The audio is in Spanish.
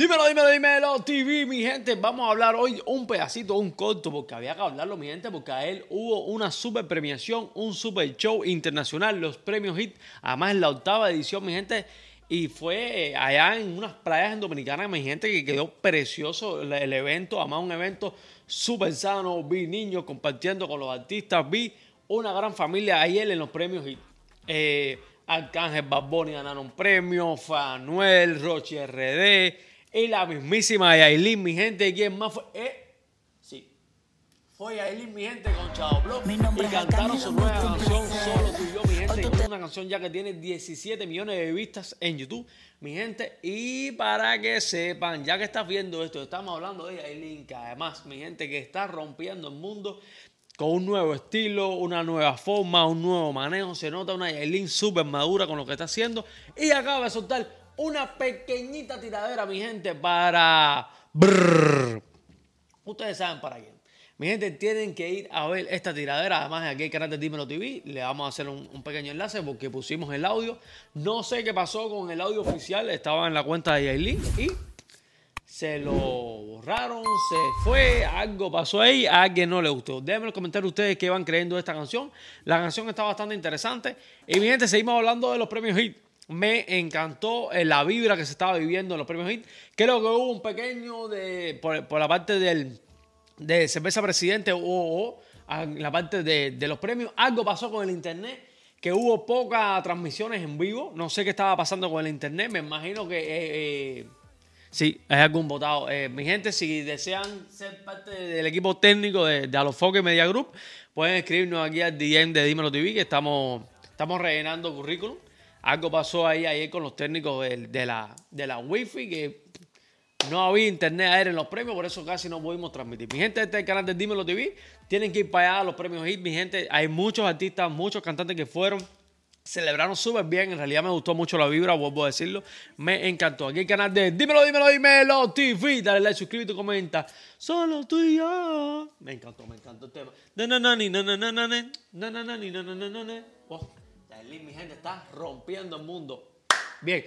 Dímelo, dímelo, dímelo, TV, mi gente. Vamos a hablar hoy un pedacito, un corto, porque había que hablarlo, mi gente, porque a él hubo una super premiación, un super show internacional, los premios HIT, además en la octava edición, mi gente. Y fue eh, allá en unas playas en Dominicana, mi gente, que quedó precioso el, evento, además un evento súper sano. Vi niños compartiendo con los artistas, vi una gran familia ayer en los premios HIT. Eh, Arcángel Baboni ganaron un premio, Fanuel, Roche RD y la mismísima Yailin, mi gente. ¿Quién más fue? Eh, sí, fue Yailin, mi gente, con Chao Block. Y cantaron su nueva canción, Solo tú y yo, mi gente. Es una canción ya que tiene 17 millones de vistas en YouTube, mi gente. Y para que sepan, ya que estás viendo esto, estamos hablando de Yailin, que además, mi gente, que está rompiendo el mundo con un nuevo estilo, una nueva forma, un nuevo manejo. Se nota una Yailin súper madura con lo que está haciendo. Y acaba de soltar una pequeñita tiradera, mi gente, para... Ustedes saben para quién. Mi gente, tienen que ir a ver esta tiradera. Además, aquí el canal de Dímelo TV. Le vamos a hacer un, pequeño enlace porque pusimos el audio. No sé qué pasó con el audio oficial. Estaba en la cuenta de Yailin y se lo borraron, se fue, algo pasó ahí, a alguien no le gustó. Déjenme los comentarios ustedes que van creyendo de esta canción. La canción está bastante interesante. Y mi gente, seguimos hablando de los premios HIT. Me encantó eh, la vibra que se estaba viviendo en los premios HIT. Creo que hubo un pequeño de por, la parte del de cerveza presidente o, en la parte de, los premios. Algo pasó con el internet que hubo pocas transmisiones en vivo. No sé qué estaba pasando con el internet. Me imagino que eh, eh, Sí, hay algún votado. Mi gente, si desean ser parte del equipo técnico de, de Alofoque Media Group, pueden escribirnos aquí al DM de Dímelo TV, que estamos, estamos rellenando currículum. Algo pasó ahí ayer con los técnicos de, la, de la Wi-Fi, que no había internet aéreo en los premios, por eso casi no pudimos transmitir. Mi gente, este es el canal de Dímelo TV. Tienen que ir para allá a los premios HIT. Mi gente, hay muchos artistas, muchos cantantes que fueron celebraron súper bien. En realidad me gustó mucho la vibra, vuelvo a decirlo. Me encantó. Aquí el canal de Dímelo, Dímelo, Dímelo TV. Dale like, suscríbete comenta. Solo tú y yo. Me encantó, me encantó el tema. Oh, mi gente está rompiendo el mundo. Bien.